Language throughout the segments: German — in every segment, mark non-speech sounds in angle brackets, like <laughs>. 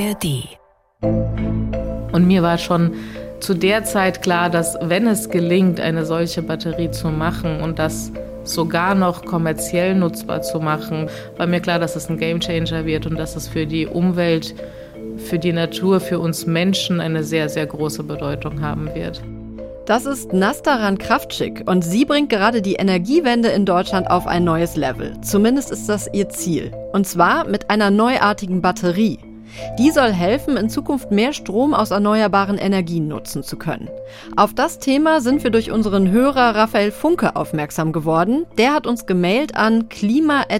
ARD. Und mir war schon zu der Zeit klar, dass wenn es gelingt, eine solche Batterie zu machen und das sogar noch kommerziell nutzbar zu machen, war mir klar, dass es ein Gamechanger wird und dass es für die Umwelt, für die Natur, für uns Menschen eine sehr, sehr große Bedeutung haben wird. Das ist Nastaran Kraftschick und sie bringt gerade die Energiewende in Deutschland auf ein neues Level. Zumindest ist das ihr Ziel. Und zwar mit einer neuartigen Batterie. Die soll helfen, in Zukunft mehr Strom aus erneuerbaren Energien nutzen zu können. Auf das Thema sind wir durch unseren Hörer Raphael Funke aufmerksam geworden. Der hat uns gemailt an klima.ndr.de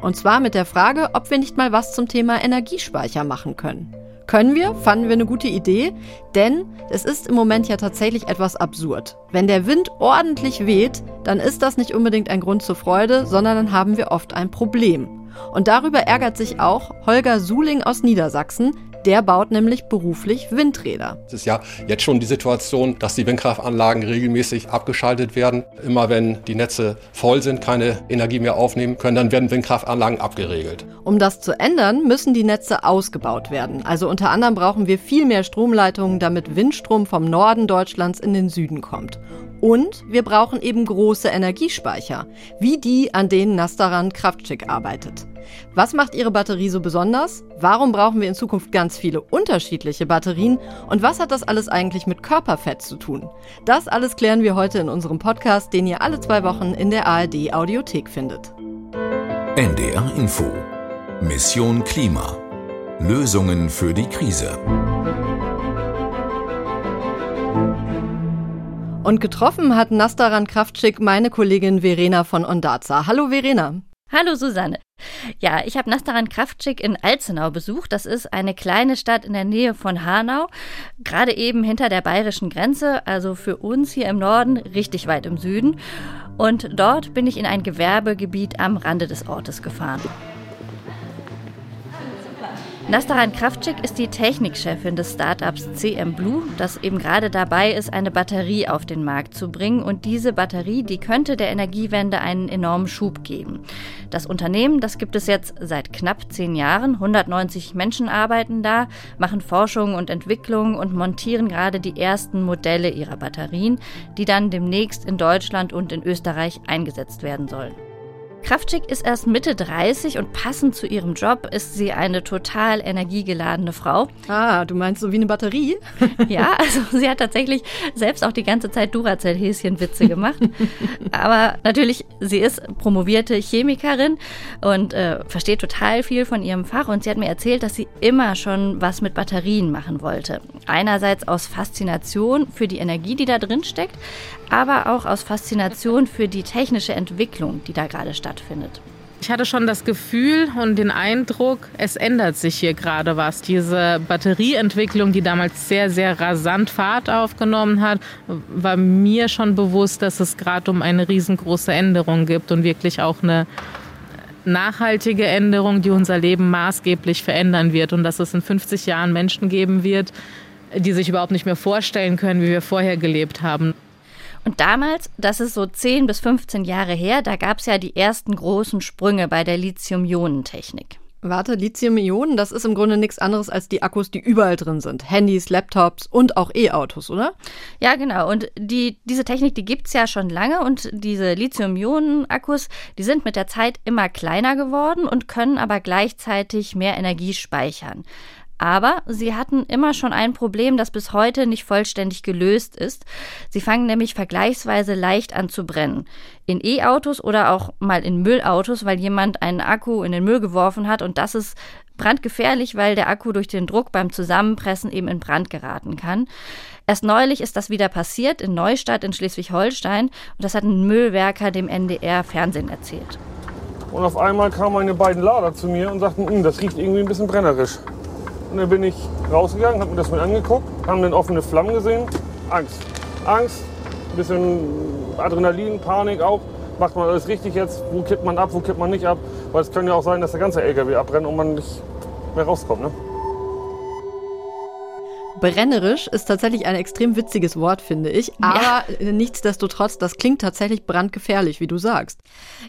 und zwar mit der Frage, ob wir nicht mal was zum Thema Energiespeicher machen können. Können wir, fanden wir eine gute Idee, denn es ist im Moment ja tatsächlich etwas absurd. Wenn der Wind ordentlich weht, dann ist das nicht unbedingt ein Grund zur Freude, sondern dann haben wir oft ein Problem. Und darüber ärgert sich auch Holger Suling aus Niedersachsen. Der baut nämlich beruflich Windräder. Es ist ja jetzt schon die Situation, dass die Windkraftanlagen regelmäßig abgeschaltet werden. Immer wenn die Netze voll sind, keine Energie mehr aufnehmen können, dann werden Windkraftanlagen abgeregelt. Um das zu ändern, müssen die Netze ausgebaut werden. Also unter anderem brauchen wir viel mehr Stromleitungen, damit Windstrom vom Norden Deutschlands in den Süden kommt. Und wir brauchen eben große Energiespeicher, wie die, an denen Nastaran Kraftschick arbeitet. Was macht Ihre Batterie so besonders? Warum brauchen wir in Zukunft ganz viele unterschiedliche Batterien? Und was hat das alles eigentlich mit Körperfett zu tun? Das alles klären wir heute in unserem Podcast, den ihr alle zwei Wochen in der ARD Audiothek findet. NDR Info Mission Klima Lösungen für die Krise. Und getroffen hat Nastaran Kraftschick meine Kollegin Verena von Ondaza. Hallo Verena. Hallo Susanne. Ja, ich habe Nastaran Kraftschick in Alzenau besucht. Das ist eine kleine Stadt in der Nähe von Hanau, gerade eben hinter der bayerischen Grenze, also für uns hier im Norden richtig weit im Süden. Und dort bin ich in ein Gewerbegebiet am Rande des Ortes gefahren. Nastaran Kraftschick ist die Technikchefin des Startups CM Blue, das eben gerade dabei ist, eine Batterie auf den Markt zu bringen. Und diese Batterie, die könnte der Energiewende einen enormen Schub geben. Das Unternehmen, das gibt es jetzt seit knapp zehn Jahren. 190 Menschen arbeiten da, machen Forschung und Entwicklung und montieren gerade die ersten Modelle ihrer Batterien, die dann demnächst in Deutschland und in Österreich eingesetzt werden sollen. Kraftschick ist erst Mitte 30 und passend zu ihrem Job ist sie eine total energiegeladene Frau. Ah, du meinst so wie eine Batterie? <laughs> ja, also sie hat tatsächlich selbst auch die ganze Zeit Duracell-Häschen-Witze gemacht. Aber natürlich, sie ist promovierte Chemikerin und äh, versteht total viel von ihrem Fach. Und sie hat mir erzählt, dass sie immer schon was mit Batterien machen wollte. Einerseits aus Faszination für die Energie, die da drin steckt, aber auch aus Faszination für die technische Entwicklung, die da gerade stattfindet. Ich hatte schon das Gefühl und den Eindruck, es ändert sich hier gerade was. Diese Batterieentwicklung, die damals sehr, sehr rasant Fahrt aufgenommen hat, war mir schon bewusst, dass es gerade um eine riesengroße Änderung gibt und wirklich auch eine nachhaltige Änderung, die unser Leben maßgeblich verändern wird und dass es in 50 Jahren Menschen geben wird, die sich überhaupt nicht mehr vorstellen können, wie wir vorher gelebt haben. Und damals, das ist so 10 bis 15 Jahre her, da gab es ja die ersten großen Sprünge bei der Lithium-Ionen-Technik. Warte, Lithium-Ionen, das ist im Grunde nichts anderes als die Akkus, die überall drin sind. Handys, Laptops und auch E-Autos, oder? Ja, genau. Und die, diese Technik, die gibt's ja schon lange und diese Lithium-Ionen-Akkus, die sind mit der Zeit immer kleiner geworden und können aber gleichzeitig mehr Energie speichern. Aber sie hatten immer schon ein Problem, das bis heute nicht vollständig gelöst ist. Sie fangen nämlich vergleichsweise leicht an zu brennen. In E-Autos oder auch mal in Müllautos, weil jemand einen Akku in den Müll geworfen hat und das ist brandgefährlich, weil der Akku durch den Druck beim Zusammenpressen eben in Brand geraten kann. Erst neulich ist das wieder passiert in Neustadt in Schleswig-Holstein und das hat ein Müllwerker dem NDR Fernsehen erzählt. Und auf einmal kamen meine beiden Lader zu mir und sagten, hm, das riecht irgendwie ein bisschen brennerisch. Dann bin ich rausgegangen, habe mir das mal angeguckt, haben dann offene Flammen gesehen. Angst. Angst, ein bisschen Adrenalin, Panik auch. Macht man alles richtig jetzt? Wo kippt man ab, wo kippt man nicht ab? Weil es kann ja auch sein, dass der ganze LKW abbrennt und man nicht mehr rauskommt. Ne? Brennerisch ist tatsächlich ein extrem witziges Wort, finde ich. Aber ja. nichtsdestotrotz, das klingt tatsächlich brandgefährlich, wie du sagst.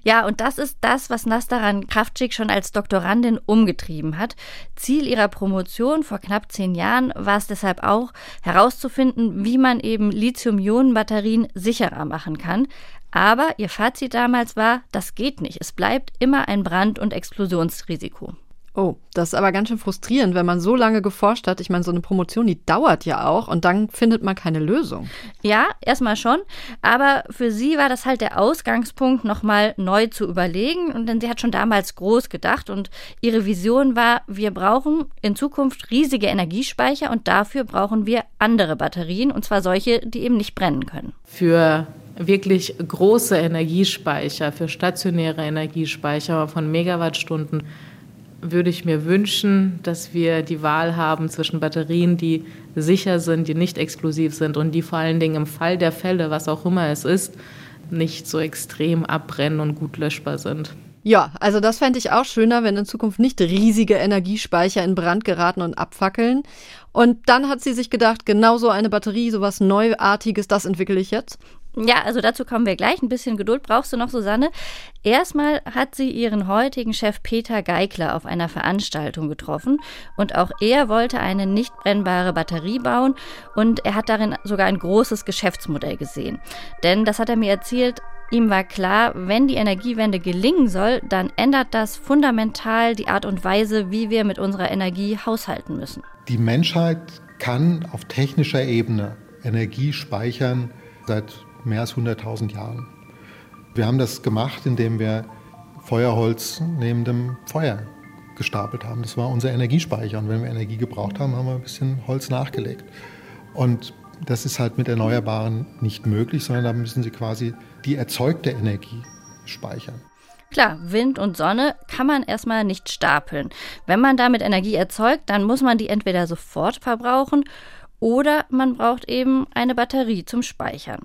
Ja, und das ist das, was Nastaran Kraftschick schon als Doktorandin umgetrieben hat. Ziel ihrer Promotion vor knapp zehn Jahren war es deshalb auch, herauszufinden, wie man eben Lithium-Ionen-Batterien sicherer machen kann. Aber ihr Fazit damals war, das geht nicht. Es bleibt immer ein Brand- und Explosionsrisiko. Oh, das ist aber ganz schön frustrierend, wenn man so lange geforscht hat. Ich meine, so eine Promotion, die dauert ja auch und dann findet man keine Lösung. Ja, erstmal schon. Aber für sie war das halt der Ausgangspunkt, nochmal neu zu überlegen. Und denn sie hat schon damals groß gedacht und ihre Vision war, wir brauchen in Zukunft riesige Energiespeicher und dafür brauchen wir andere Batterien und zwar solche, die eben nicht brennen können. Für wirklich große Energiespeicher, für stationäre Energiespeicher von Megawattstunden würde ich mir wünschen, dass wir die Wahl haben zwischen Batterien, die sicher sind, die nicht explosiv sind und die vor allen Dingen im Fall der Fälle, was auch immer es ist, nicht so extrem abbrennen und gut löschbar sind. Ja, also das fände ich auch schöner, wenn in Zukunft nicht riesige Energiespeicher in Brand geraten und abfackeln. Und dann hat sie sich gedacht, genau so eine Batterie, sowas Neuartiges, das entwickle ich jetzt. Ja, also dazu kommen wir gleich. Ein bisschen Geduld brauchst du noch, Susanne. Erstmal hat sie ihren heutigen Chef Peter Geikler auf einer Veranstaltung getroffen und auch er wollte eine nicht brennbare Batterie bauen und er hat darin sogar ein großes Geschäftsmodell gesehen. Denn, das hat er mir erzählt, Ihm war klar, wenn die Energiewende gelingen soll, dann ändert das fundamental die Art und Weise, wie wir mit unserer Energie haushalten müssen. Die Menschheit kann auf technischer Ebene Energie speichern seit mehr als 100.000 Jahren. Wir haben das gemacht, indem wir Feuerholz neben dem Feuer gestapelt haben. Das war unser Energiespeicher. Und wenn wir Energie gebraucht haben, haben wir ein bisschen Holz nachgelegt. Und das ist halt mit Erneuerbaren nicht möglich, sondern da müssen sie quasi die erzeugte Energie speichern. Klar, Wind und Sonne kann man erstmal nicht stapeln. Wenn man damit Energie erzeugt, dann muss man die entweder sofort verbrauchen oder man braucht eben eine Batterie zum Speichern.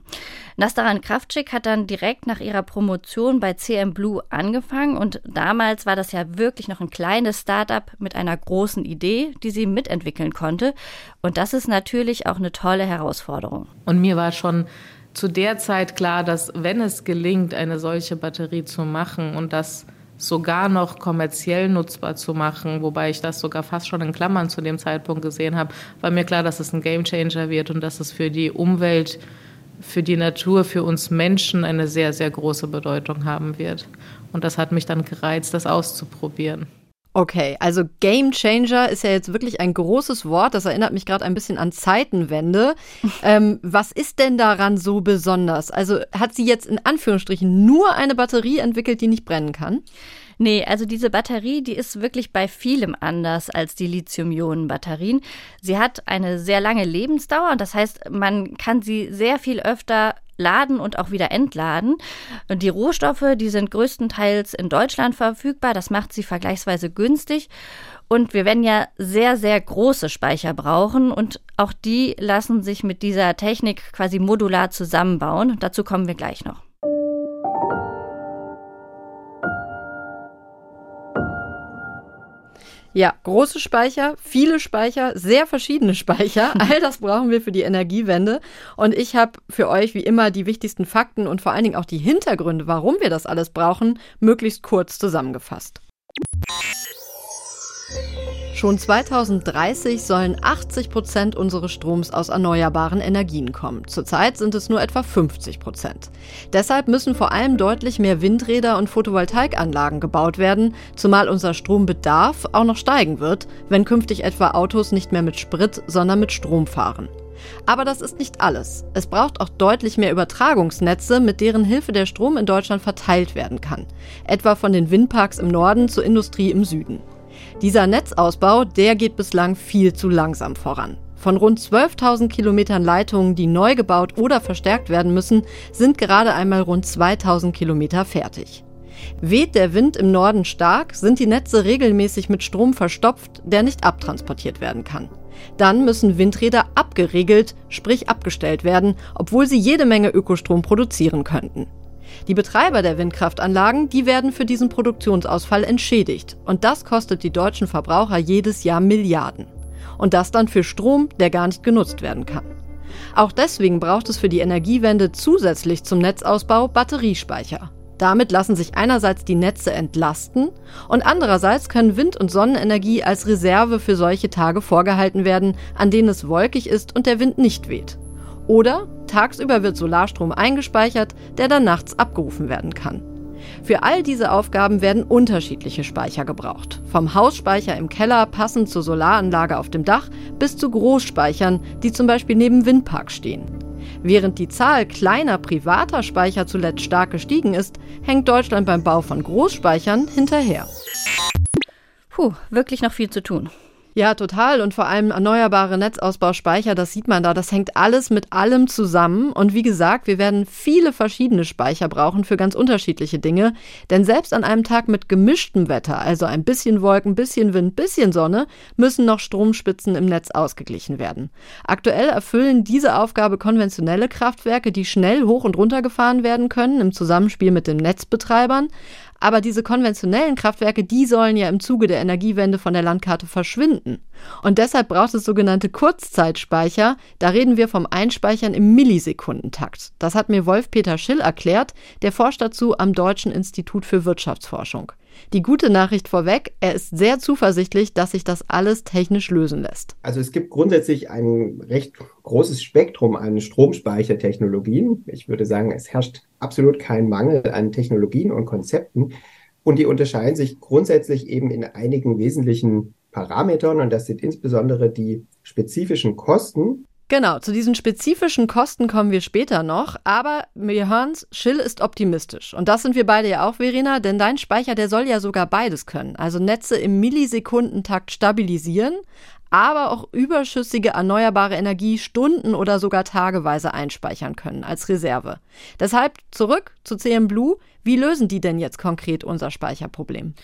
Nastaran Kraftschick hat dann direkt nach ihrer Promotion bei CM Blue angefangen und damals war das ja wirklich noch ein kleines Startup mit einer großen Idee, die sie mitentwickeln konnte. Und das ist natürlich auch eine tolle Herausforderung. Und mir war schon zu der Zeit klar, dass wenn es gelingt, eine solche Batterie zu machen und das sogar noch kommerziell nutzbar zu machen, wobei ich das sogar fast schon in Klammern zu dem Zeitpunkt gesehen habe, war mir klar, dass es ein Gamechanger wird und dass es für die Umwelt, für die Natur, für uns Menschen eine sehr, sehr große Bedeutung haben wird. Und das hat mich dann gereizt, das auszuprobieren. Okay, also Game Changer ist ja jetzt wirklich ein großes Wort. Das erinnert mich gerade ein bisschen an Zeitenwende. <laughs> ähm, was ist denn daran so besonders? Also hat sie jetzt in Anführungsstrichen nur eine Batterie entwickelt, die nicht brennen kann? Nee, also diese Batterie, die ist wirklich bei vielem anders als die Lithium-Ionen-Batterien. Sie hat eine sehr lange Lebensdauer und das heißt, man kann sie sehr viel öfter laden und auch wieder entladen. Und die Rohstoffe, die sind größtenteils in Deutschland verfügbar. Das macht sie vergleichsweise günstig. Und wir werden ja sehr, sehr große Speicher brauchen und auch die lassen sich mit dieser Technik quasi modular zusammenbauen. Dazu kommen wir gleich noch. Ja, große Speicher, viele Speicher, sehr verschiedene Speicher. <laughs> All das brauchen wir für die Energiewende. Und ich habe für euch wie immer die wichtigsten Fakten und vor allen Dingen auch die Hintergründe, warum wir das alles brauchen, möglichst kurz zusammengefasst. Schon 2030 sollen 80 Prozent unseres Stroms aus erneuerbaren Energien kommen. Zurzeit sind es nur etwa 50 Prozent. Deshalb müssen vor allem deutlich mehr Windräder und Photovoltaikanlagen gebaut werden, zumal unser Strombedarf auch noch steigen wird, wenn künftig etwa Autos nicht mehr mit Sprit, sondern mit Strom fahren. Aber das ist nicht alles. Es braucht auch deutlich mehr Übertragungsnetze, mit deren Hilfe der Strom in Deutschland verteilt werden kann. Etwa von den Windparks im Norden zur Industrie im Süden. Dieser Netzausbau, der geht bislang viel zu langsam voran. Von rund 12.000 Kilometern Leitungen, die neu gebaut oder verstärkt werden müssen, sind gerade einmal rund 2.000 Kilometer fertig. Weht der Wind im Norden stark, sind die Netze regelmäßig mit Strom verstopft, der nicht abtransportiert werden kann. Dann müssen Windräder abgeregelt, sprich abgestellt werden, obwohl sie jede Menge Ökostrom produzieren könnten. Die Betreiber der Windkraftanlagen, die werden für diesen Produktionsausfall entschädigt. Und das kostet die deutschen Verbraucher jedes Jahr Milliarden. Und das dann für Strom, der gar nicht genutzt werden kann. Auch deswegen braucht es für die Energiewende zusätzlich zum Netzausbau Batteriespeicher. Damit lassen sich einerseits die Netze entlasten und andererseits können Wind- und Sonnenenergie als Reserve für solche Tage vorgehalten werden, an denen es wolkig ist und der Wind nicht weht. Oder tagsüber wird Solarstrom eingespeichert, der dann nachts abgerufen werden kann. Für all diese Aufgaben werden unterschiedliche Speicher gebraucht. Vom Hausspeicher im Keller passend zur Solaranlage auf dem Dach bis zu Großspeichern, die zum Beispiel neben Windparks stehen. Während die Zahl kleiner privater Speicher zuletzt stark gestiegen ist, hängt Deutschland beim Bau von Großspeichern hinterher. Puh, wirklich noch viel zu tun. Ja, total. Und vor allem erneuerbare Netzausbauspeicher, das sieht man da, das hängt alles mit allem zusammen. Und wie gesagt, wir werden viele verschiedene Speicher brauchen für ganz unterschiedliche Dinge. Denn selbst an einem Tag mit gemischtem Wetter, also ein bisschen Wolken, bisschen Wind, bisschen Sonne, müssen noch Stromspitzen im Netz ausgeglichen werden. Aktuell erfüllen diese Aufgabe konventionelle Kraftwerke, die schnell hoch und runter gefahren werden können im Zusammenspiel mit den Netzbetreibern. Aber diese konventionellen Kraftwerke, die sollen ja im Zuge der Energiewende von der Landkarte verschwinden. Und deshalb braucht es sogenannte Kurzzeitspeicher. Da reden wir vom Einspeichern im Millisekundentakt. Das hat mir Wolf-Peter Schill erklärt. Der forscht dazu am Deutschen Institut für Wirtschaftsforschung. Die gute Nachricht vorweg, er ist sehr zuversichtlich, dass sich das alles technisch lösen lässt. Also es gibt grundsätzlich ein recht großes Spektrum an Stromspeichertechnologien. Ich würde sagen, es herrscht absolut kein Mangel an Technologien und Konzepten. Und die unterscheiden sich grundsätzlich eben in einigen wesentlichen Parametern. Und das sind insbesondere die spezifischen Kosten, Genau, zu diesen spezifischen Kosten kommen wir später noch, aber wir hören's, Schill ist optimistisch. Und das sind wir beide ja auch, Verena, denn dein Speicher, der soll ja sogar beides können. Also Netze im Millisekundentakt stabilisieren, aber auch überschüssige erneuerbare Energie stunden- oder sogar tageweise einspeichern können als Reserve. Deshalb zurück zu CM Blue. Wie lösen die denn jetzt konkret unser Speicherproblem?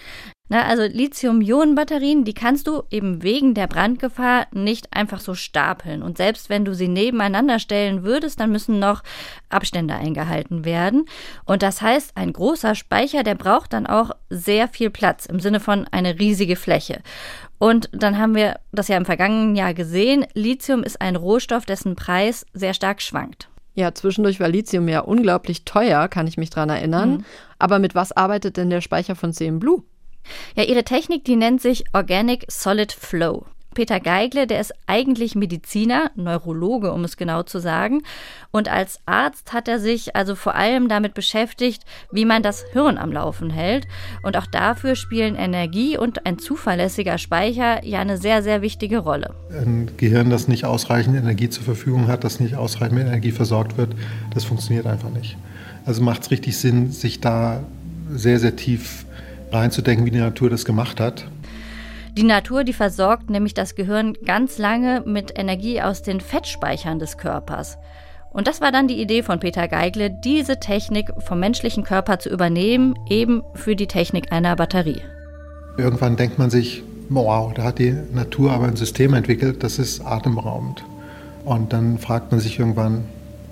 Na, also Lithium-Ionen-Batterien, die kannst du eben wegen der Brandgefahr nicht einfach so stapeln. Und selbst wenn du sie nebeneinander stellen würdest, dann müssen noch Abstände eingehalten werden. Und das heißt, ein großer Speicher, der braucht dann auch sehr viel Platz im Sinne von eine riesige Fläche. Und dann haben wir das ja im vergangenen Jahr gesehen. Lithium ist ein Rohstoff, dessen Preis sehr stark schwankt. Ja, zwischendurch war Lithium ja unglaublich teuer, kann ich mich dran erinnern. Mhm. Aber mit was arbeitet denn der Speicher von CM Blue? Ja, ihre Technik, die nennt sich Organic Solid Flow. Peter Geigle, der ist eigentlich Mediziner, Neurologe, um es genau zu sagen. Und als Arzt hat er sich also vor allem damit beschäftigt, wie man das Hirn am Laufen hält. Und auch dafür spielen Energie und ein zuverlässiger Speicher ja eine sehr, sehr wichtige Rolle. Ein Gehirn, das nicht ausreichend Energie zur Verfügung hat, das nicht ausreichend mit Energie versorgt wird, das funktioniert einfach nicht. Also macht es richtig Sinn, sich da sehr, sehr tief reinzudenken, wie die Natur das gemacht hat. Die Natur, die versorgt nämlich das Gehirn ganz lange mit Energie aus den Fettspeichern des Körpers. Und das war dann die Idee von Peter Geigle, diese Technik vom menschlichen Körper zu übernehmen, eben für die Technik einer Batterie. Irgendwann denkt man sich, wow, da hat die Natur aber ein System entwickelt, das ist atemberaubend. Und dann fragt man sich irgendwann,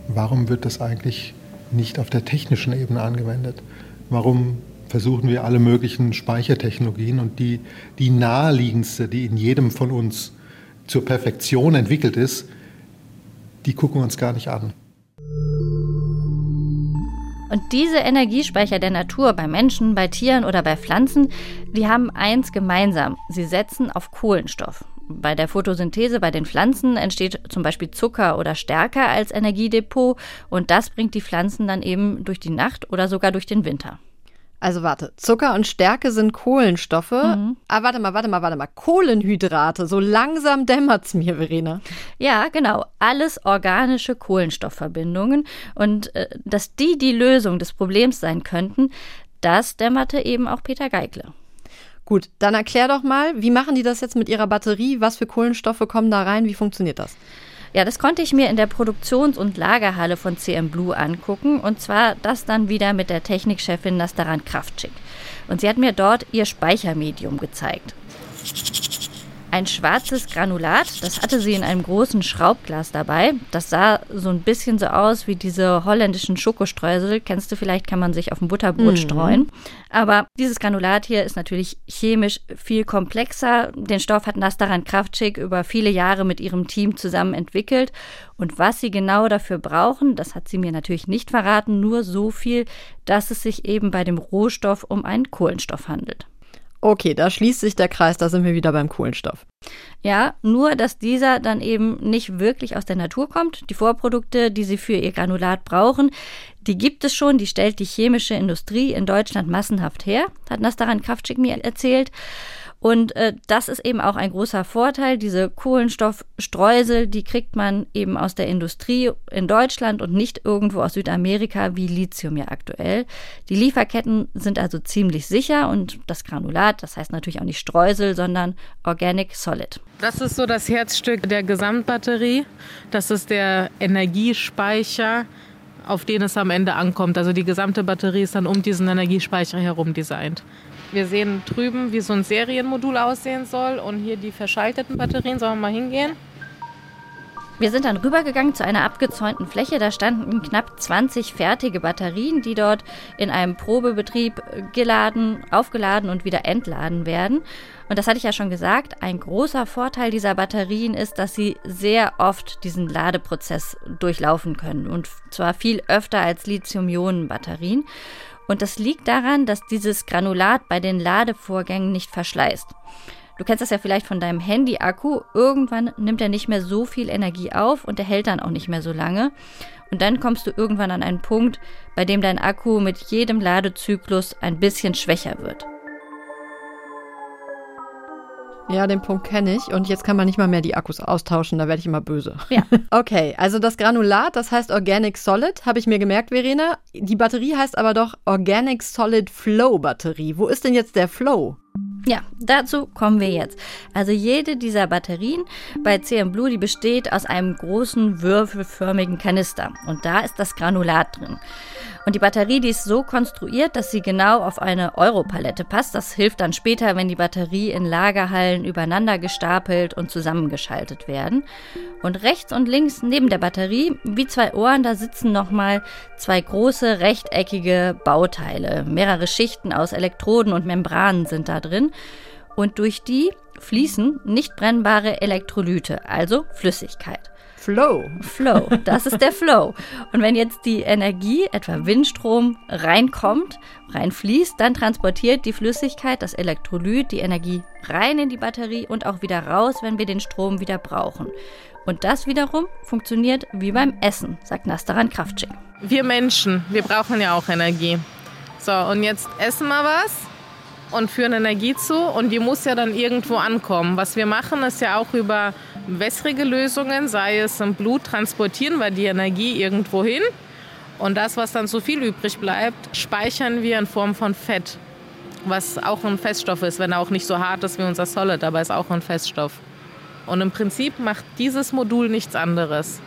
warum wird das eigentlich nicht auf der technischen Ebene angewendet? Warum versuchen wir alle möglichen Speichertechnologien und die, die naheliegendste, die in jedem von uns zur Perfektion entwickelt ist, die gucken wir uns gar nicht an. Und diese Energiespeicher der Natur bei Menschen, bei Tieren oder bei Pflanzen, die haben eins gemeinsam. Sie setzen auf Kohlenstoff. Bei der Photosynthese bei den Pflanzen entsteht zum Beispiel Zucker oder Stärke als Energiedepot und das bringt die Pflanzen dann eben durch die Nacht oder sogar durch den Winter. Also warte, Zucker und Stärke sind Kohlenstoffe. Mhm. Ah, warte mal, warte mal, warte mal. Kohlenhydrate. So langsam dämmert's mir, Verena. Ja, genau. Alles organische Kohlenstoffverbindungen. Und äh, dass die die Lösung des Problems sein könnten, das dämmerte eben auch Peter Geigle. Gut, dann erklär doch mal, wie machen die das jetzt mit ihrer Batterie? Was für Kohlenstoffe kommen da rein? Wie funktioniert das? Ja, das konnte ich mir in der Produktions- und Lagerhalle von CM Blue angucken. Und zwar das dann wieder mit der Technikchefin Nastaran Kraftschick. Und sie hat mir dort ihr Speichermedium gezeigt. Ein schwarzes Granulat. Das hatte sie in einem großen Schraubglas dabei. Das sah so ein bisschen so aus wie diese holländischen Schokostreusel. Kennst du vielleicht, kann man sich auf ein Butterbrot mhm. streuen. Aber dieses Granulat hier ist natürlich chemisch viel komplexer. Den Stoff hat Nastaran Kraftschick über viele Jahre mit ihrem Team zusammen entwickelt. Und was sie genau dafür brauchen, das hat sie mir natürlich nicht verraten, nur so viel, dass es sich eben bei dem Rohstoff um einen Kohlenstoff handelt. Okay, da schließt sich der Kreis, da sind wir wieder beim Kohlenstoff. Ja, nur dass dieser dann eben nicht wirklich aus der Natur kommt. Die Vorprodukte, die sie für ihr Granulat brauchen, die gibt es schon, die stellt die chemische Industrie in Deutschland massenhaft her, hat Nastaran Kraftschick mir erzählt. Und äh, das ist eben auch ein großer Vorteil. Diese Kohlenstoffstreusel, die kriegt man eben aus der Industrie in Deutschland und nicht irgendwo aus Südamerika wie Lithium ja aktuell. Die Lieferketten sind also ziemlich sicher und das Granulat, das heißt natürlich auch nicht Streusel, sondern Organic Solid. Das ist so das Herzstück der Gesamtbatterie. Das ist der Energiespeicher auf den es am Ende ankommt. Also die gesamte Batterie ist dann um diesen Energiespeicher herum designt. Wir sehen drüben, wie so ein Serienmodul aussehen soll und hier die verschalteten Batterien. Sollen wir mal hingehen? Wir sind dann rübergegangen zu einer abgezäunten Fläche. Da standen knapp 20 fertige Batterien, die dort in einem Probebetrieb geladen, aufgeladen und wieder entladen werden. Und das hatte ich ja schon gesagt, ein großer Vorteil dieser Batterien ist, dass sie sehr oft diesen Ladeprozess durchlaufen können und zwar viel öfter als Lithium-Ionen-Batterien. Und das liegt daran, dass dieses Granulat bei den Ladevorgängen nicht verschleißt. Du kennst das ja vielleicht von deinem Handy-Akku. Irgendwann nimmt er nicht mehr so viel Energie auf und er hält dann auch nicht mehr so lange. Und dann kommst du irgendwann an einen Punkt, bei dem dein Akku mit jedem Ladezyklus ein bisschen schwächer wird. Ja, den Punkt kenne ich. Und jetzt kann man nicht mal mehr die Akkus austauschen, da werde ich immer böse. Ja. <laughs> Okay, also das Granulat, das heißt Organic Solid, habe ich mir gemerkt, Verena. Die Batterie heißt aber doch Organic Solid Flow Batterie. Wo ist denn jetzt der Flow? Ja, dazu kommen wir jetzt. Also jede dieser Batterien bei CM Blue, die besteht aus einem großen würfelförmigen Kanister und da ist das Granulat drin. Und die Batterie, die ist so konstruiert, dass sie genau auf eine Europalette passt. Das hilft dann später, wenn die Batterie in Lagerhallen übereinander gestapelt und zusammengeschaltet werden. Und rechts und links neben der Batterie, wie zwei Ohren, da sitzen nochmal zwei große rechteckige Bauteile. Mehrere Schichten aus Elektroden und Membranen sind da drin. Und durch die fließen nicht brennbare Elektrolyte, also Flüssigkeit. Flow. Flow, das ist der Flow. Und wenn jetzt die Energie, etwa Windstrom, reinkommt, reinfließt, dann transportiert die Flüssigkeit, das Elektrolyt, die Energie rein in die Batterie und auch wieder raus, wenn wir den Strom wieder brauchen. Und das wiederum funktioniert wie beim Essen, sagt Nastaran Kraftschick. Wir Menschen, wir brauchen ja auch Energie. So, und jetzt essen wir was und führen Energie zu und die muss ja dann irgendwo ankommen. Was wir machen, ist ja auch über wässrige Lösungen, sei es im Blut, transportieren wir die Energie irgendwo hin. Und das, was dann so viel übrig bleibt, speichern wir in Form von Fett, was auch ein Feststoff ist, wenn er auch nicht so hart ist wie unser Solid, aber ist auch ein Feststoff. Und im Prinzip macht dieses Modul nichts anderes.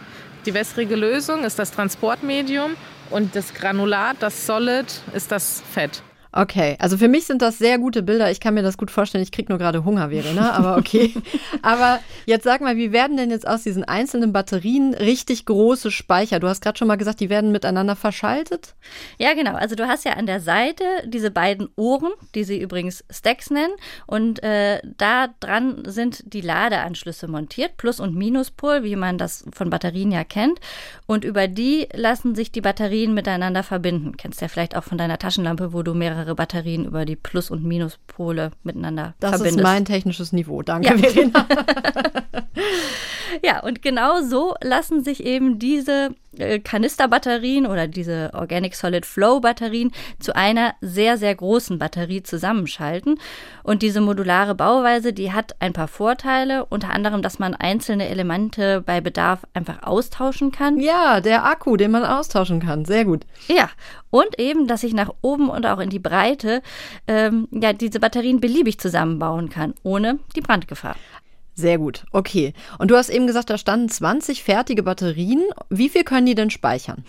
Die wässrige Lösung ist das Transportmedium und das Granulat, das Solid, ist das Fett. Okay, also für mich sind das sehr gute Bilder. Ich kann mir das gut vorstellen. Ich kriege nur gerade Hunger, Verena, aber okay. <laughs> aber jetzt sag mal, wie werden denn jetzt aus diesen einzelnen Batterien richtig große Speicher? Du hast gerade schon mal gesagt, die werden miteinander verschaltet? Ja, genau. Also du hast ja an der Seite diese beiden Ohren, die sie übrigens Stacks nennen. Und äh, da dran sind die Ladeanschlüsse montiert, Plus- und Minuspol, wie man das von Batterien ja kennt. Und über die lassen sich die Batterien miteinander verbinden. Kennst du ja vielleicht auch von deiner Taschenlampe, wo du mehrere mehrere Batterien über die Plus- und Minuspole miteinander das verbindest. Das ist mein technisches Niveau. Danke, ja. Verena. <laughs> ja, und genau so lassen sich eben diese äh, Kanisterbatterien oder diese Organic Solid Flow Batterien zu einer sehr, sehr großen Batterie zusammenschalten. Und diese modulare Bauweise, die hat ein paar Vorteile, unter anderem, dass man einzelne Elemente bei Bedarf einfach austauschen kann. Ja, der Akku, den man austauschen kann. Sehr gut. Ja, und eben, dass ich nach oben und auch in die Breite ähm, ja, diese Batterien beliebig zusammenbauen kann, ohne die Brandgefahr. Sehr gut, okay. Und du hast eben gesagt, da standen 20 fertige Batterien. Wie viel können die denn speichern?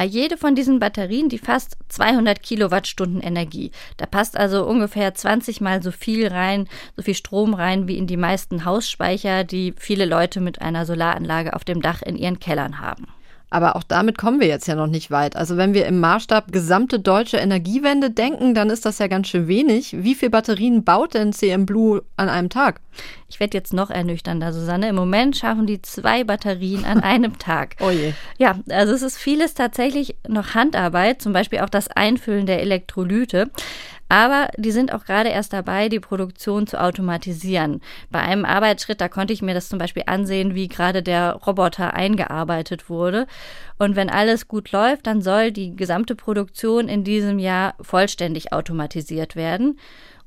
Jede von diesen Batterien, die fasst 200 Kilowattstunden Energie. Da passt also ungefähr 20 mal so viel rein, so viel Strom rein, wie in die meisten Hausspeicher, die viele Leute mit einer Solaranlage auf dem Dach in ihren Kellern haben. Aber auch damit kommen wir jetzt ja noch nicht weit. Also wenn wir im Maßstab gesamte deutsche Energiewende denken, dann ist das ja ganz schön wenig. Wie viele Batterien baut denn CM Blue an einem Tag? Ich werde jetzt noch ernüchternder, Susanne. Im Moment schaffen die zwei Batterien an <laughs> einem Tag. oh je. Ja, also es ist vieles tatsächlich noch Handarbeit, zum Beispiel auch das Einfüllen der Elektrolyte. Aber die sind auch gerade erst dabei, die Produktion zu automatisieren. Bei einem Arbeitsschritt, da konnte ich mir das zum Beispiel ansehen, wie gerade der Roboter eingearbeitet wurde. Und wenn alles gut läuft, dann soll die gesamte Produktion in diesem Jahr vollständig automatisiert werden.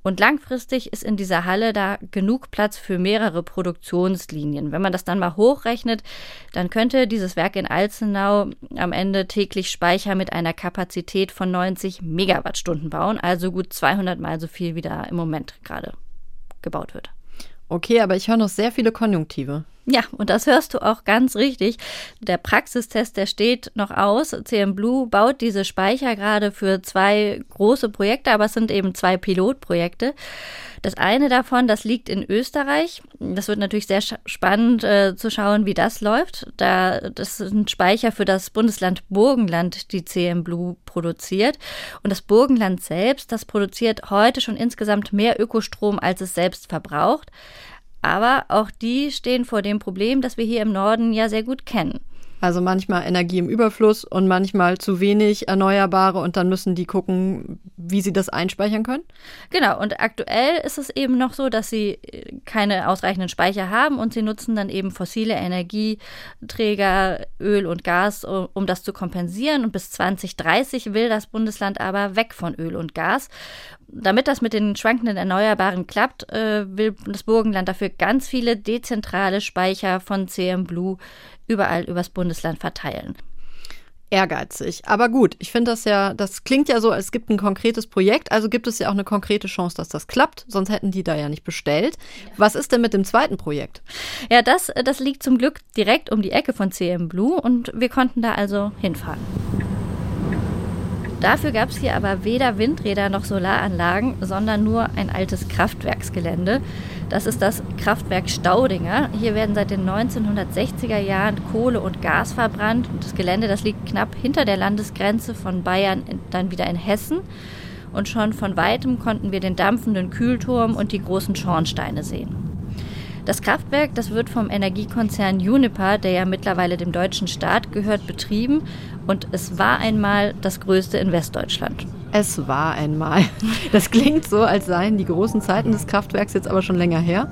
Und langfristig ist in dieser Halle da genug Platz für mehrere Produktionslinien. Wenn man das dann mal hochrechnet, dann könnte dieses Werk in Alzenau am Ende täglich Speicher mit einer Kapazität von 90 Megawattstunden bauen, also gut 200 mal so viel, wie da im Moment gerade gebaut wird. Okay, aber ich höre noch sehr viele Konjunktive. Ja, und das hörst du auch ganz richtig. Der Praxistest, der steht noch aus. CM Blue baut diese Speicher gerade für zwei große Projekte, aber es sind eben zwei Pilotprojekte. Das eine davon, das liegt in Österreich. Das wird natürlich sehr spannend äh, zu schauen, wie das läuft. Da, das sind Speicher für das Bundesland Burgenland, die CM Blue produziert. Und das Burgenland selbst, das produziert heute schon insgesamt mehr Ökostrom, als es selbst verbraucht. Aber auch die stehen vor dem Problem, das wir hier im Norden ja sehr gut kennen. Also manchmal Energie im Überfluss und manchmal zu wenig Erneuerbare und dann müssen die gucken, wie sie das einspeichern können? Genau, und aktuell ist es eben noch so, dass sie äh, keine ausreichenden Speicher haben und sie nutzen dann eben fossile Energieträger, Öl und Gas, um das zu kompensieren. Und bis 2030 will das Bundesland aber weg von Öl und Gas. Damit das mit den schwankenden Erneuerbaren klappt, äh, will das Burgenland dafür ganz viele dezentrale Speicher von CM Blue überall übers Bundesland verteilen. Ehrgeizig. Aber gut, ich finde das ja, das klingt ja so, es gibt ein konkretes Projekt, also gibt es ja auch eine konkrete Chance, dass das klappt, sonst hätten die da ja nicht bestellt. Was ist denn mit dem zweiten Projekt? Ja, das, das liegt zum Glück direkt um die Ecke von CM Blue und wir konnten da also hinfahren. Dafür gab es hier aber weder Windräder noch Solaranlagen, sondern nur ein altes Kraftwerksgelände. Das ist das Kraftwerk Staudinger. Hier werden seit den 1960er Jahren Kohle und Gas verbrannt. Und das Gelände, das liegt knapp hinter der Landesgrenze von Bayern dann wieder in Hessen. Und schon von weitem konnten wir den dampfenden Kühlturm und die großen Schornsteine sehen. Das Kraftwerk, das wird vom Energiekonzern Uniper, der ja mittlerweile dem deutschen Staat gehört, betrieben und es war einmal das größte in Westdeutschland. Es war einmal. <laughs> Das klingt so, als seien die großen Zeiten des Kraftwerks jetzt aber schon länger her.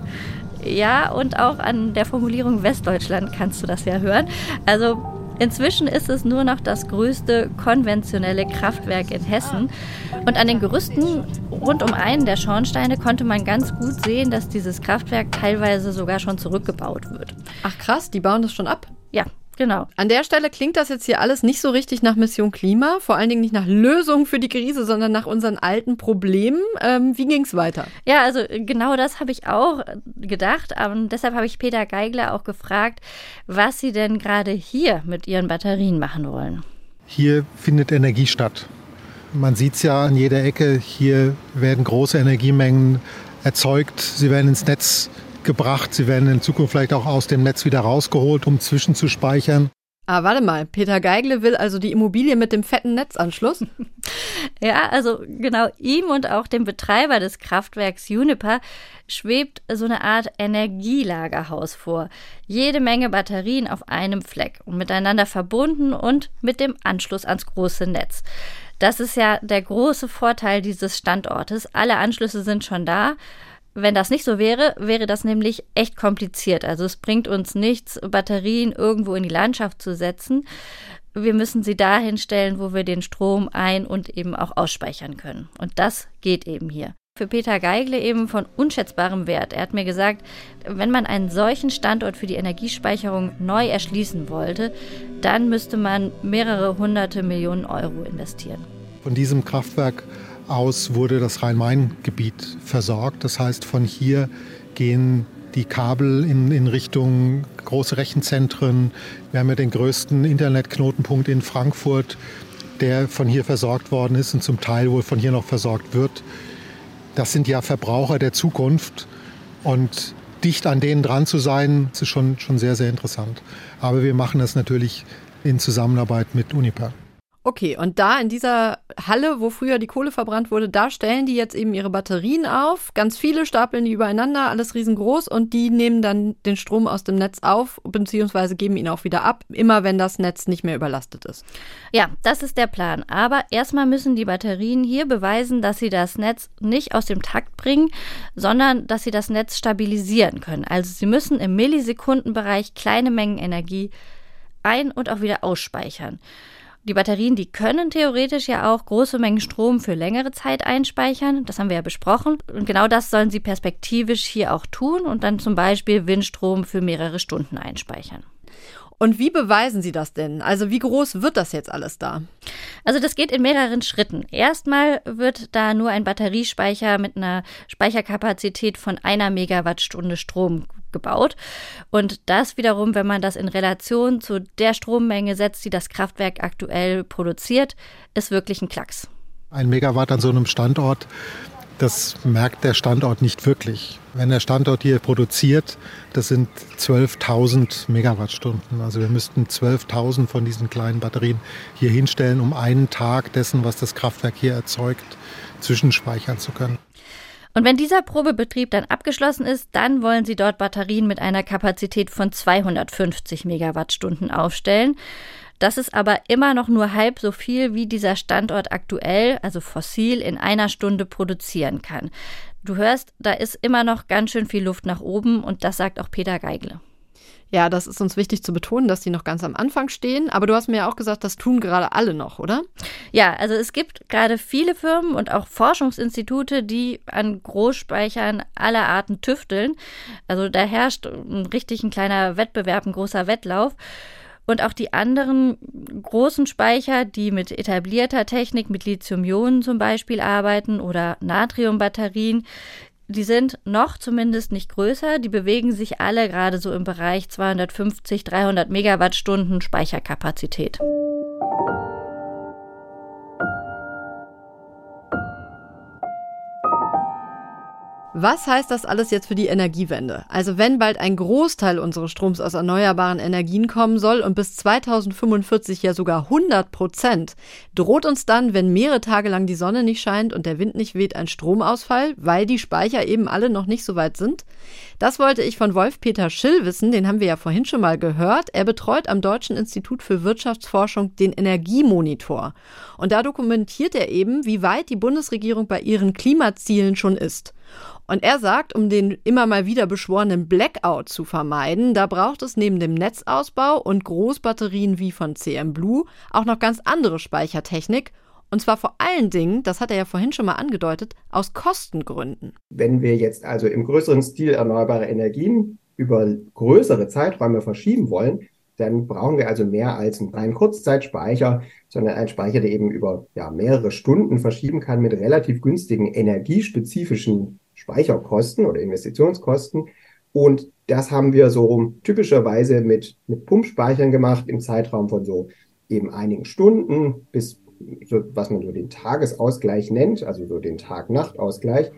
Ja, und auch an der Formulierung Westdeutschland kannst du das ja hören. Also Inzwischen ist es nur noch das größte konventionelle Kraftwerk in Hessen. Und an den Gerüsten rund um einen der Schornsteine konnte man ganz gut sehen, dass dieses Kraftwerk teilweise sogar schon zurückgebaut wird. Ach krass, die bauen das schon ab? Ja, Genau. An der Stelle klingt das jetzt hier alles nicht so richtig nach Mission Klima, vor allen Dingen nicht nach Lösung für die Krise, sondern nach unseren alten Problemen. Ähm, wie ging es weiter? Ja, also genau das habe ich auch gedacht. Und deshalb habe ich Peter Geigler auch gefragt, was sie denn gerade hier mit ihren Batterien machen wollen. Hier findet Energie statt. Man sieht es ja an jeder Ecke. Hier werden große Energiemengen erzeugt. Sie werden ins Netz gebracht. Sie werden in Zukunft vielleicht auch aus dem Netz wieder rausgeholt, um zwischenzuspeichern. Ah, warte mal. Peter Geigle will also die Immobilie mit dem fetten Netzanschluss? <laughs> ja, also genau ihm und auch dem Betreiber des Kraftwerks Uniper schwebt so eine Art Energielagerhaus vor. Jede Menge Batterien auf einem Fleck und miteinander verbunden und mit dem Anschluss ans große Netz. Das ist ja der große Vorteil dieses Standortes. Alle Anschlüsse sind schon da. Wenn das nicht so wäre, wäre das nämlich echt kompliziert. Also es bringt uns nichts, Batterien irgendwo in die Landschaft zu setzen. Wir müssen sie dahin stellen, wo wir den Strom ein- und eben auch ausspeichern können. Und das geht eben hier. Für Peter Geigle eben von unschätzbarem Wert. Er hat mir gesagt, wenn man einen solchen Standort für die Energiespeicherung neu erschließen wollte, dann müsste man mehrere hunderte Millionen Euro investieren. Von diesem Kraftwerk aus wurde das Rhein-Main-Gebiet versorgt. Das heißt, von hier gehen die Kabel in, in Richtung große Rechenzentren. Wir haben ja den größten Internetknotenpunkt in Frankfurt, der von hier versorgt worden ist und zum Teil wohl von hier noch versorgt wird. Das sind ja Verbraucher der Zukunft und dicht an denen dran zu sein, ist schon, schon sehr, sehr interessant. Aber wir machen das natürlich in Zusammenarbeit mit Uniper. Okay, und da in dieser Halle, wo früher die Kohle verbrannt wurde, da stellen die jetzt eben ihre Batterien auf. Ganz viele stapeln die übereinander, alles riesengroß und die nehmen dann den Strom aus dem Netz auf bzw. geben ihn auch wieder ab, immer wenn das Netz nicht mehr überlastet ist. Ja, das ist der Plan. Aber erstmal müssen die Batterien hier beweisen, dass sie das Netz nicht aus dem Takt bringen, sondern dass sie das Netz stabilisieren können. Also sie müssen im Millisekundenbereich kleine Mengen Energie ein- und auch wieder ausspeichern. Die Batterien, die können theoretisch ja auch große Mengen Strom für längere Zeit einspeichern. Das haben wir ja besprochen. Und genau das sollen sie perspektivisch hier auch tun und dann zum Beispiel Windstrom für mehrere Stunden einspeichern. Und wie beweisen Sie das denn? Also wie groß wird das jetzt alles da? Also das geht in mehreren Schritten. Erstmal wird da nur ein Batteriespeicher mit einer Speicherkapazität von einer Megawattstunde Strom gebaut. Und das wiederum, wenn man das in Relation zu der Strommenge setzt, die das Kraftwerk aktuell produziert, ist wirklich ein Klacks. Ein Megawatt an so einem Standort, das merkt der Standort nicht wirklich. Wenn der Standort hier produziert, das sind 12.000 Megawattstunden. Also wir müssten 12.000 von diesen kleinen Batterien hier hinstellen, um einen Tag dessen, was das Kraftwerk hier erzeugt, zwischenspeichern zu können. Und wenn dieser Probebetrieb dann abgeschlossen ist, dann wollen sie dort Batterien mit einer Kapazität von 250 Megawattstunden aufstellen. Das ist aber immer noch nur halb so viel, wie dieser Standort aktuell, also fossil, in einer Stunde produzieren kann. Du hörst, da ist immer noch ganz schön viel Luft nach oben und das sagt auch Peter Geigle. Ja, das ist uns wichtig zu betonen, dass die noch ganz am Anfang stehen. Aber du hast mir ja auch gesagt, das tun gerade alle noch, oder? Ja, also es gibt gerade viele Firmen und auch Forschungsinstitute, die an Großspeichern aller Arten tüfteln. Also da herrscht ein richtig ein kleiner Wettbewerb, ein großer Wettlauf. Und auch die anderen großen Speicher, die mit etablierter Technik, mit Lithium-Ionen zum Beispiel arbeiten oder Natriumbatterien, die sind noch zumindest nicht größer. Die bewegen sich alle gerade so im Bereich 250, 300 Megawattstunden Speicherkapazität. Was heißt das alles jetzt für die Energiewende? Also wenn bald ein Großteil unseres Stroms aus erneuerbaren Energien kommen soll und bis 2045 ja sogar 100 Prozent, droht uns dann, wenn mehrere Tage lang die Sonne nicht scheint und der Wind nicht weht, ein Stromausfall, weil die Speicher eben alle noch nicht so weit sind? Das wollte ich von Wolf-Peter Schill wissen, den haben wir ja vorhin schon mal gehört. Er betreut am Deutschen Institut für Wirtschaftsforschung den Energiemonitor. Und da dokumentiert er eben, wie weit die Bundesregierung bei ihren Klimazielen schon ist. Und er sagt, um den immer mal wieder beschworenen Blackout zu vermeiden, da braucht es neben dem Netzausbau und Großbatterien wie von CM Blue auch noch ganz andere Speichertechnik. Und zwar vor allen Dingen, das hat er ja vorhin schon mal angedeutet, aus Kostengründen. Wenn wir jetzt also im größeren Stil erneuerbare Energien über größere Zeiträume verschieben wollen, dann brauchen wir also mehr als einen reinen Kurzzeitspeicher, sondern einen Speicher, der eben über ja, mehrere Stunden verschieben kann mit relativ günstigen energiespezifischen Speicherkosten oder Investitionskosten. Und das haben wir so typischerweise mit, mit Pumpspeichern gemacht im Zeitraum von so eben einigen Stunden bis so, was man so den Tagesausgleich nennt, also so den Tag-Nacht-Ausgleich.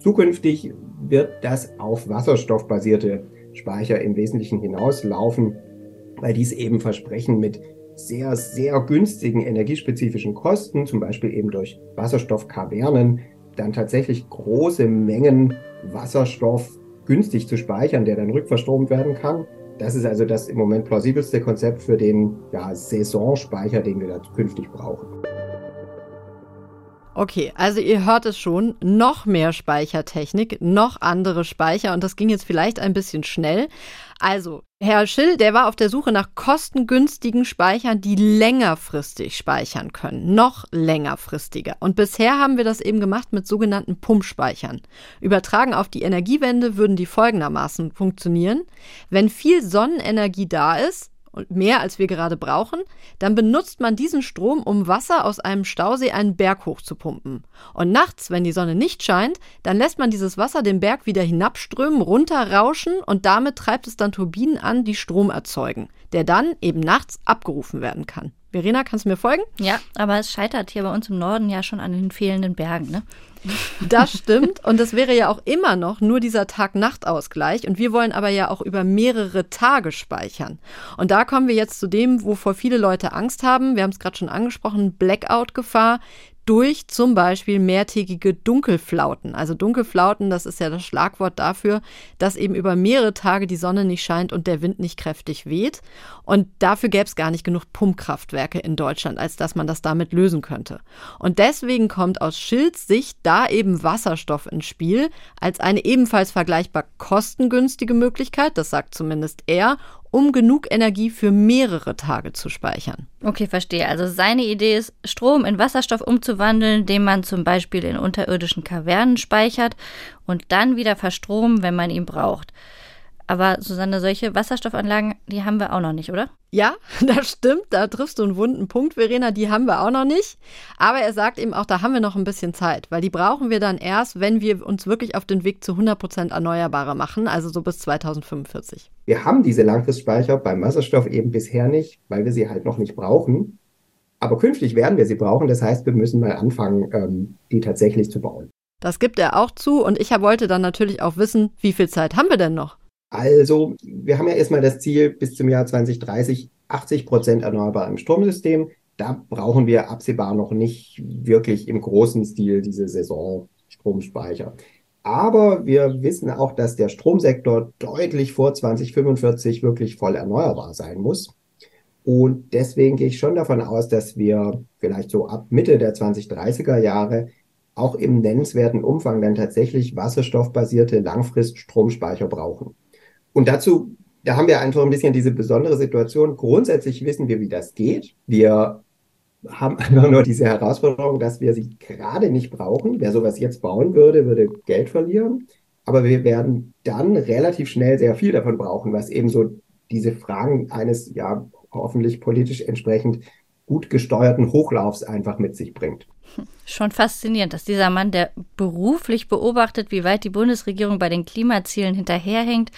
Zukünftig wird das auf wasserstoffbasierte Speicher im Wesentlichen hinauslaufen, weil dies eben versprechen mit sehr, sehr günstigen energiespezifischen Kosten, zum Beispiel eben durch Wasserstoffkavernen, dann tatsächlich große Mengen Wasserstoff günstig zu speichern, der dann rückverstromt werden kann. Das ist also das im Moment plausibelste Konzept für den ja, Saisonspeicher, den wir da künftig brauchen. Okay, also ihr hört es schon, noch mehr Speichertechnik, noch andere Speicher und das ging jetzt vielleicht ein bisschen schnell. Also, Herr Schill, der war auf der Suche nach kostengünstigen Speichern, die längerfristig speichern können, noch längerfristiger. Und bisher haben wir das eben gemacht mit sogenannten Pumpspeichern. Übertragen auf die Energiewende würden die folgendermaßen funktionieren. Wenn viel Sonnenenergie da ist, und mehr als wir gerade brauchen, dann benutzt man diesen Strom, um Wasser aus einem Stausee einen Berg hoch zu pumpen. Und nachts, wenn die Sonne nicht scheint, dann lässt man dieses Wasser den Berg wieder hinabströmen, runterrauschen und damit treibt es dann Turbinen an, die Strom erzeugen, der dann eben nachts abgerufen werden kann. Verena, kannst du mir folgen? Ja, aber es scheitert hier bei uns im Norden ja schon an den fehlenden Bergen, ne? Das <laughs> stimmt. Und das wäre ja auch immer noch nur dieser Tag-Nacht-Ausgleich. Und wir wollen aber ja auch über mehrere Tage speichern. Und da kommen wir jetzt zu dem, wovor viele Leute Angst haben. Wir haben es gerade schon angesprochen, Blackout-Gefahr durch zum Beispiel mehrtägige Dunkelflauten. Also Dunkelflauten, das ist ja das Schlagwort dafür, dass eben über mehrere Tage die Sonne nicht scheint und der Wind nicht kräftig weht. Und dafür gäbe es gar nicht genug Pumpkraftwerke in Deutschland, als dass man das damit lösen könnte. Und deswegen kommt aus Schilds Sicht da eben Wasserstoff ins Spiel, als eine ebenfalls vergleichbar kostengünstige Möglichkeit, das sagt zumindest er, um genug Energie für mehrere Tage zu speichern. Okay, verstehe. Also seine Idee ist, Strom in Wasserstoff umzuwandeln, den man zum Beispiel in unterirdischen Kavernen speichert und dann wieder verstromen, wenn man ihn braucht. Aber Susanne, solche Wasserstoffanlagen, die haben wir auch noch nicht, oder? Ja, <laughs> das stimmt. Da triffst du einen wunden Punkt, Verena. Die haben wir auch noch nicht. Aber er sagt eben auch, da haben wir noch ein bisschen Zeit, weil die brauchen wir dann erst, wenn wir uns wirklich auf den Weg zu 100 Prozent Erneuerbare machen, also so bis 2045. Wir haben diese Langfristspeicher beim Wasserstoff eben bisher nicht, weil wir sie halt noch nicht brauchen. Aber künftig werden wir sie brauchen. Das heißt, wir müssen mal anfangen, ähm, die tatsächlich zu bauen. Das gibt er auch zu. Und ich wollte dann natürlich auch wissen, wie viel Zeit haben wir denn noch? Also, wir haben ja erstmal das Ziel, bis zum Jahr 2030 80 Prozent erneuerbar im Stromsystem. Da brauchen wir absehbar noch nicht wirklich im großen Stil diese Saisonstromspeicher. Aber wir wissen auch, dass der Stromsektor deutlich vor 2045 wirklich voll erneuerbar sein muss. Und deswegen gehe ich schon davon aus, dass wir vielleicht so ab Mitte der 2030er Jahre auch im nennenswerten Umfang dann tatsächlich wasserstoffbasierte Langfriststromspeicher brauchen. Und dazu, da haben wir einfach ein bisschen diese besondere Situation. Grundsätzlich wissen wir, wie das geht. Wir haben <laughs> einfach nur diese Herausforderung, dass wir sie gerade nicht brauchen. Wer sowas jetzt bauen würde, würde Geld verlieren. Aber wir werden dann relativ schnell sehr viel davon brauchen, was eben so diese Fragen eines, ja, hoffentlich politisch entsprechend gut gesteuerten Hochlaufs einfach mit sich bringt. Schon faszinierend, dass dieser Mann, der beruflich beobachtet, wie weit die Bundesregierung bei den Klimazielen hinterherhängt,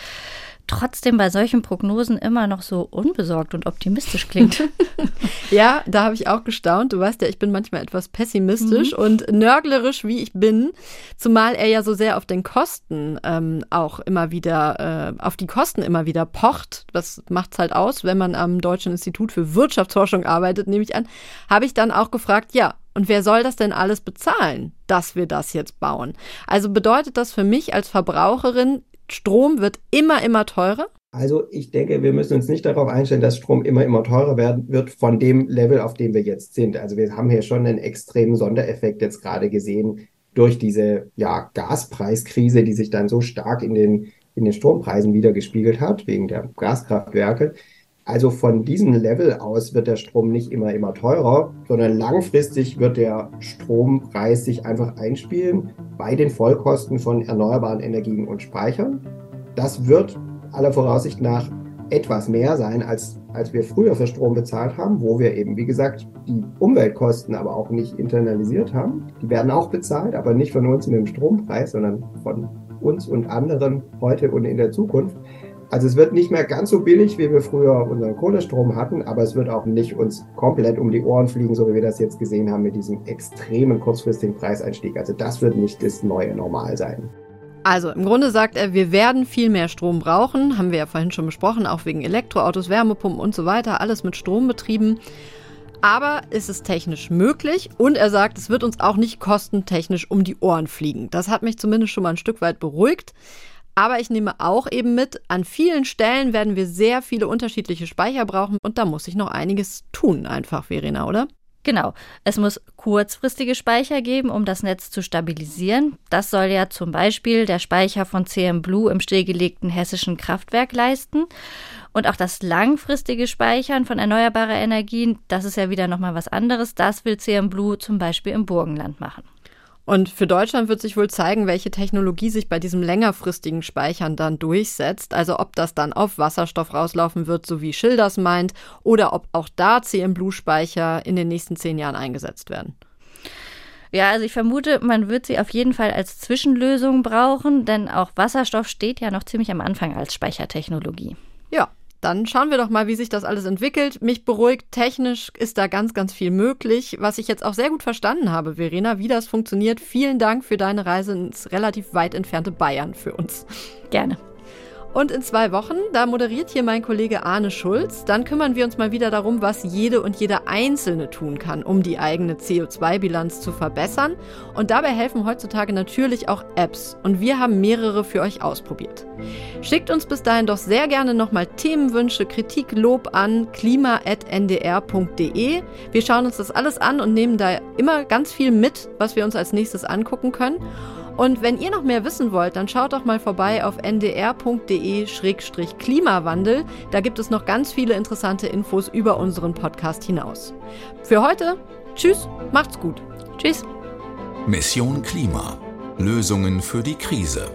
trotzdem bei solchen Prognosen immer noch so unbesorgt und optimistisch klingt. <laughs> ja, da habe ich auch gestaunt. Du weißt ja, ich bin manchmal etwas pessimistisch mhm. und nörglerisch, wie ich bin, zumal er ja so sehr auf den Kosten ähm, auch immer wieder, äh, auf die Kosten immer wieder pocht. Das macht es halt aus, wenn man am Deutschen Institut für Wirtschaftsforschung arbeitet, nehme ich an, habe ich dann auch gefragt, ja, und wer soll das denn alles bezahlen, dass wir das jetzt bauen? Also bedeutet das für mich als Verbraucherin, Strom wird immer, immer teurer? Also ich denke, wir müssen uns nicht darauf einstellen, dass Strom immer, immer teurer werden wird von dem Level, auf dem wir jetzt sind. Also wir haben hier schon einen extremen Sondereffekt jetzt gerade gesehen durch diese ja, Gaspreiskrise, die sich dann so stark in den, in den Strompreisen wiedergespiegelt hat, wegen der Gaskraftwerke. Also von diesem Level aus wird der Strom nicht immer, immer teurer, sondern langfristig wird der Strompreis sich einfach einspielen bei den Vollkosten von erneuerbaren Energien und Speichern. Das wird aller Voraussicht nach etwas mehr sein, als, als wir früher für Strom bezahlt haben, wo wir eben, wie gesagt, die Umweltkosten aber auch nicht internalisiert haben. Die werden auch bezahlt, aber nicht von uns mit dem Strompreis, sondern von uns und anderen heute und in der Zukunft. Also es wird nicht mehr ganz so billig, wie wir früher unseren Kohlestrom hatten, aber es wird auch nicht uns komplett um die Ohren fliegen, so wie wir das jetzt gesehen haben mit diesem extremen kurzfristigen Preiseinstieg. Also das wird nicht das neue Normal sein. Also im Grunde sagt er, wir werden viel mehr Strom brauchen, haben wir ja vorhin schon besprochen, auch wegen Elektroautos, Wärmepumpen und so weiter, alles mit Strom betrieben. Aber ist es technisch möglich und er sagt, es wird uns auch nicht kostentechnisch um die Ohren fliegen. Das hat mich zumindest schon mal ein Stück weit beruhigt. Aber ich nehme auch eben mit, an vielen Stellen werden wir sehr viele unterschiedliche Speicher brauchen und da muss ich noch einiges tun, einfach, Verena, oder? Genau. Es muss kurzfristige Speicher geben, um das Netz zu stabilisieren. Das soll ja zum Beispiel der Speicher von CM Blue im stillgelegten hessischen Kraftwerk leisten. Und auch das langfristige Speichern von erneuerbarer Energien, das ist ja wieder nochmal was anderes. Das will CM Blue zum Beispiel im Burgenland machen. Und für Deutschland wird sich wohl zeigen, welche Technologie sich bei diesem längerfristigen Speichern dann durchsetzt. Also ob das dann auf Wasserstoff rauslaufen wird, so wie Schilders meint, oder ob auch da CM Blue-Speicher in den nächsten zehn Jahren eingesetzt werden. Ja, also ich vermute, man wird sie auf jeden Fall als Zwischenlösung brauchen, denn auch Wasserstoff steht ja noch ziemlich am Anfang als Speichertechnologie. Ja, dann schauen wir doch mal, wie sich das alles entwickelt. Mich beruhigt, technisch ist da ganz, ganz viel möglich. Was ich jetzt auch sehr gut verstanden habe, Verena, wie das funktioniert. Vielen Dank für deine Reise ins relativ weit entfernte Bayern für uns. Gerne. Und in zwei Wochen, da moderiert hier mein Kollege Arne Schulz, dann kümmern wir uns mal wieder darum, was jede und jeder Einzelne tun kann, um die eigene CO2-Bilanz zu verbessern. Und dabei helfen heutzutage natürlich auch Apps. Und wir haben mehrere für euch ausprobiert. Schickt uns bis dahin doch sehr gerne nochmal Themenwünsche, Kritik, Lob an klima.ndr.de. Wir schauen uns das alles an und nehmen da immer ganz viel mit, was wir uns als nächstes angucken können. Und wenn ihr noch mehr wissen wollt, dann schaut doch mal vorbei auf ndr.de-klimawandel. Da gibt es noch ganz viele interessante Infos über unseren Podcast hinaus. Für heute, tschüss, macht's gut. Tschüss. Mission Klima. Lösungen für die Krise.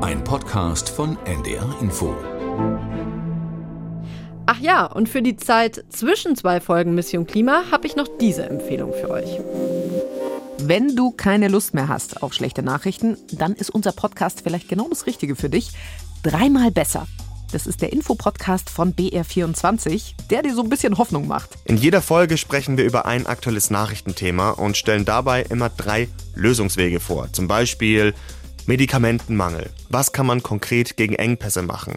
Ein Podcast von NDR Info. Ach ja, und für die Zeit zwischen zwei Folgen Mission Klima habe ich noch diese Empfehlung für euch. Wenn du keine Lust mehr hast auf schlechte Nachrichten, dann ist unser Podcast vielleicht genau das Richtige für dich. Dreimal besser. Das ist der Infopodcast von BR24, der dir so ein bisschen Hoffnung macht. In jeder Folge sprechen wir über ein aktuelles Nachrichtenthema und stellen dabei immer drei Lösungswege vor. Zum Beispiel Medikamentenmangel. Was kann man konkret gegen Engpässe machen?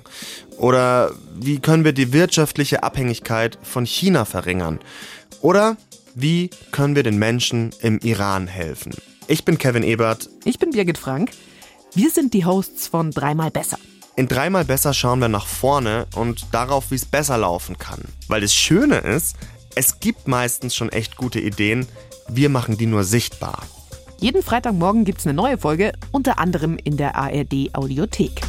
Oder wie können wir die wirtschaftliche Abhängigkeit von China verringern? Oder wie können wir den Menschen im Iran helfen? Ich bin Kevin Ebert. Ich bin Birgit Frank. Wir sind die Hosts von Dreimal Besser. In Dreimal Besser schauen wir nach vorne und darauf, wie es besser laufen kann. Weil das Schöne ist, es gibt meistens schon echt gute Ideen, wir machen die nur sichtbar. Jeden Freitagmorgen gibt es eine neue Folge, unter anderem in der ARD Audiothek.